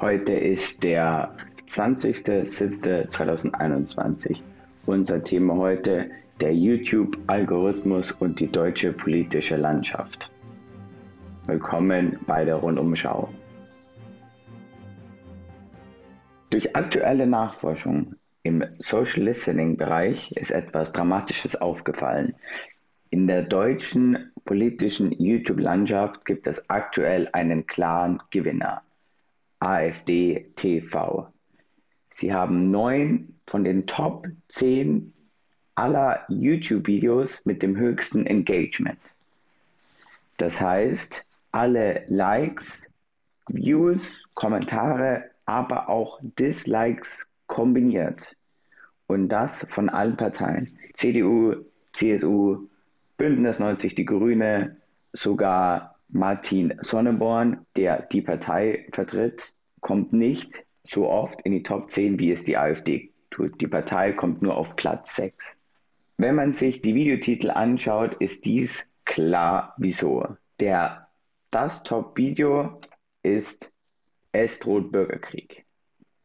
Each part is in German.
Heute ist der 20.07.2021. Unser Thema heute der YouTube-Algorithmus und die deutsche politische Landschaft. Willkommen bei der Rundumschau. Durch aktuelle Nachforschung im Social Listening Bereich ist etwas Dramatisches aufgefallen. In der deutschen politischen YouTube-Landschaft gibt es aktuell einen klaren Gewinner. AfD TV. Sie haben neun von den Top 10 aller YouTube-Videos mit dem höchsten Engagement. Das heißt, alle Likes, Views, Kommentare, aber auch Dislikes kombiniert. Und das von allen Parteien. CDU, CSU, Bündnis 90 Die Grüne, sogar Martin Sonneborn, der die Partei vertritt, kommt nicht so oft in die Top 10, wie es die AfD tut. Die Partei kommt nur auf Platz 6. Wenn man sich die Videotitel anschaut, ist dies klar wieso. Der, das Top-Video ist Es droht Bürgerkrieg.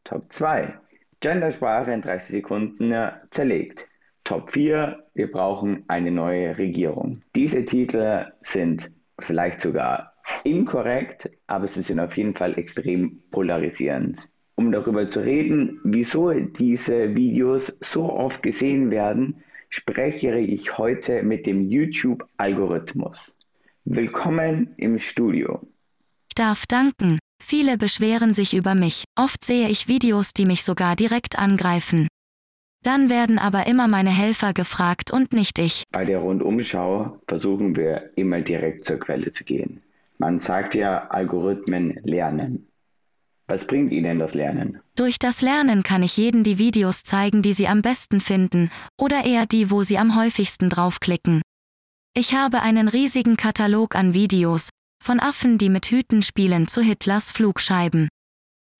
Top 2. Gendersprache in 30 Sekunden zerlegt. Top 4. Wir brauchen eine neue Regierung. Diese Titel sind vielleicht sogar inkorrekt, aber sie sind auf jeden Fall extrem polarisierend. Um darüber zu reden, wieso diese Videos so oft gesehen werden, spreche ich heute mit dem YouTube-Algorithmus. Willkommen im Studio. Ich darf danken. Viele beschweren sich über mich. Oft sehe ich Videos, die mich sogar direkt angreifen. Dann werden aber immer meine Helfer gefragt und nicht ich. Bei der Rundumschau versuchen wir immer direkt zur Quelle zu gehen. Man sagt ja, Algorithmen lernen. Was bringt Ihnen das Lernen? Durch das Lernen kann ich jeden die Videos zeigen, die Sie am besten finden, oder eher die, wo Sie am häufigsten draufklicken. Ich habe einen riesigen Katalog an Videos, von Affen, die mit Hüten spielen, zu Hitlers Flugscheiben.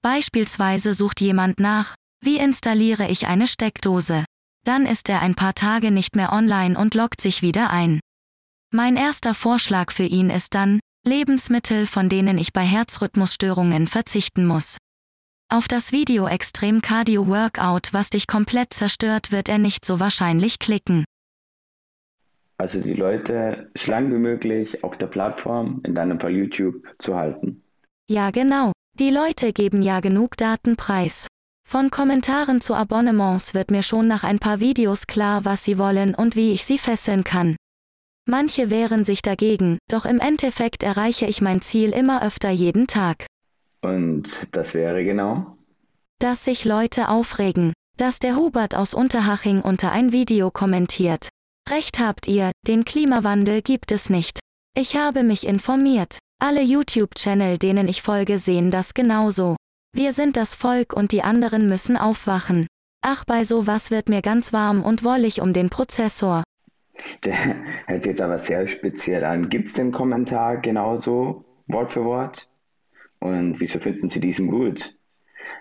Beispielsweise sucht jemand nach, wie installiere ich eine Steckdose? Dann ist er ein paar Tage nicht mehr online und loggt sich wieder ein. Mein erster Vorschlag für ihn ist dann, Lebensmittel, von denen ich bei Herzrhythmusstörungen verzichten muss. Auf das Video Extrem Cardio Workout, was dich komplett zerstört, wird er nicht so wahrscheinlich klicken. Also die Leute so lang wie möglich auf der Plattform, in deinem Fall YouTube, zu halten. Ja genau, die Leute geben ja genug Daten preis. Von Kommentaren zu Abonnements wird mir schon nach ein paar Videos klar, was sie wollen und wie ich sie fesseln kann. Manche wehren sich dagegen, doch im Endeffekt erreiche ich mein Ziel immer öfter jeden Tag. Und das wäre genau? Dass sich Leute aufregen, dass der Hubert aus Unterhaching unter ein Video kommentiert. Recht habt ihr, den Klimawandel gibt es nicht. Ich habe mich informiert. Alle YouTube-Channel, denen ich folge, sehen das genauso. Wir sind das Volk und die anderen müssen aufwachen. Ach, bei sowas wird mir ganz warm und wollig um den Prozessor. Der hört jetzt aber sehr speziell an. Gibt es den Kommentar genauso, Wort für Wort? Und wieso finden Sie diesen gut?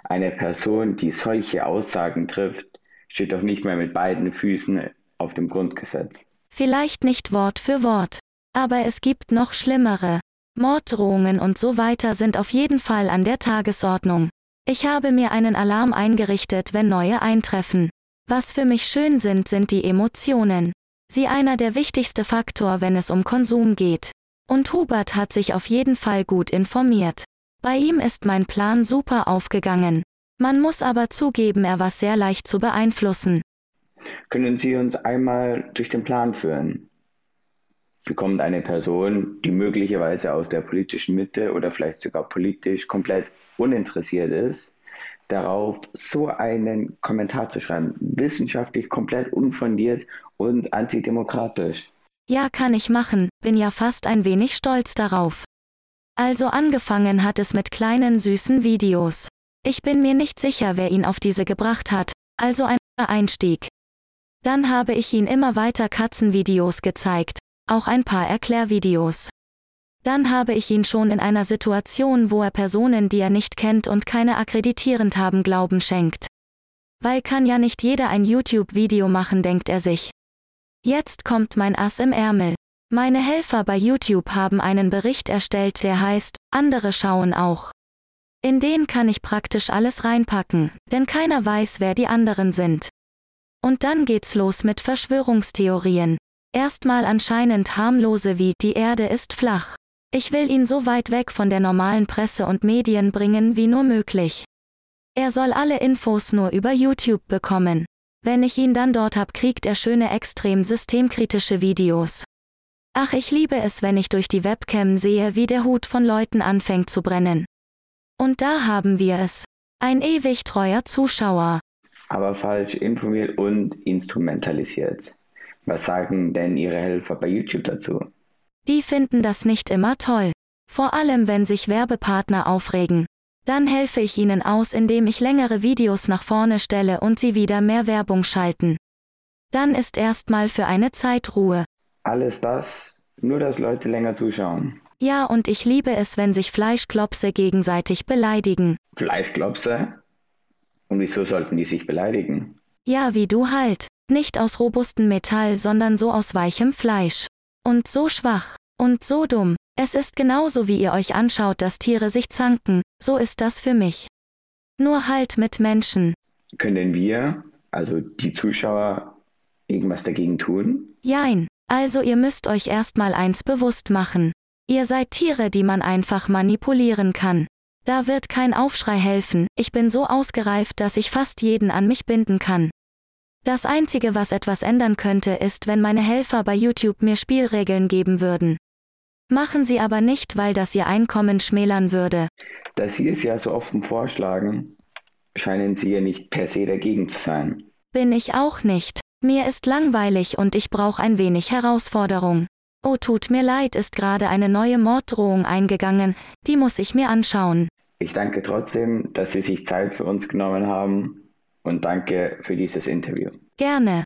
Eine Person, die solche Aussagen trifft, steht doch nicht mehr mit beiden Füßen auf dem Grundgesetz. Vielleicht nicht Wort für Wort. Aber es gibt noch schlimmere. Morddrohungen und so weiter sind auf jeden Fall an der Tagesordnung. Ich habe mir einen Alarm eingerichtet, wenn neue eintreffen. Was für mich schön sind, sind die Emotionen. Sie einer der wichtigste Faktor, wenn es um Konsum geht. Und Hubert hat sich auf jeden Fall gut informiert. Bei ihm ist mein Plan super aufgegangen. Man muss aber zugeben, er war sehr leicht zu beeinflussen. Können Sie uns einmal durch den Plan führen? Bekommt eine Person, die möglicherweise aus der politischen Mitte oder vielleicht sogar politisch komplett uninteressiert ist, darauf so einen Kommentar zu schreiben. Wissenschaftlich komplett unfundiert und antidemokratisch. Ja, kann ich machen, bin ja fast ein wenig stolz darauf. Also angefangen hat es mit kleinen süßen Videos. Ich bin mir nicht sicher, wer ihn auf diese gebracht hat, also ein Einstieg. Dann habe ich ihn immer weiter Katzenvideos gezeigt, auch ein paar Erklärvideos. Dann habe ich ihn schon in einer Situation, wo er Personen, die er nicht kennt und keine akkreditierend haben, Glauben schenkt. Weil kann ja nicht jeder ein YouTube-Video machen, denkt er sich. Jetzt kommt mein Ass im Ärmel. Meine Helfer bei YouTube haben einen Bericht erstellt, der heißt, andere schauen auch. In den kann ich praktisch alles reinpacken, denn keiner weiß, wer die anderen sind. Und dann geht's los mit Verschwörungstheorien. Erstmal anscheinend harmlose wie die Erde ist flach. Ich will ihn so weit weg von der normalen Presse und Medien bringen wie nur möglich. Er soll alle Infos nur über YouTube bekommen. Wenn ich ihn dann dort hab, kriegt er schöne extrem systemkritische Videos. Ach, ich liebe es, wenn ich durch die Webcam sehe, wie der Hut von Leuten anfängt zu brennen. Und da haben wir es. Ein ewig treuer Zuschauer. Aber falsch informiert und instrumentalisiert. Was sagen denn Ihre Helfer bei YouTube dazu? Die finden das nicht immer toll. Vor allem, wenn sich Werbepartner aufregen. Dann helfe ich ihnen aus, indem ich längere Videos nach vorne stelle und sie wieder mehr Werbung schalten. Dann ist erstmal für eine Zeit Ruhe. Alles das, nur dass Leute länger zuschauen. Ja, und ich liebe es, wenn sich Fleischklopse gegenseitig beleidigen. Fleischklopse? Und wieso sollten die sich beleidigen? Ja, wie du halt. Nicht aus robustem Metall, sondern so aus weichem Fleisch. Und so schwach. Und so dumm. Es ist genauso wie ihr euch anschaut, dass Tiere sich zanken, so ist das für mich. Nur halt mit Menschen. Können wir, also die Zuschauer, irgendwas dagegen tun? Jein. Also ihr müsst euch erstmal eins bewusst machen. Ihr seid Tiere, die man einfach manipulieren kann. Da wird kein Aufschrei helfen, ich bin so ausgereift, dass ich fast jeden an mich binden kann. Das Einzige, was etwas ändern könnte, ist, wenn meine Helfer bei YouTube mir Spielregeln geben würden. Machen Sie aber nicht, weil das Ihr Einkommen schmälern würde. Da Sie es ja so offen vorschlagen, scheinen Sie ja nicht per se dagegen zu sein. Bin ich auch nicht. Mir ist langweilig und ich brauche ein wenig Herausforderung. Oh, tut mir leid, ist gerade eine neue Morddrohung eingegangen, die muss ich mir anschauen. Ich danke trotzdem, dass Sie sich Zeit für uns genommen haben und danke für dieses Interview. Gerne.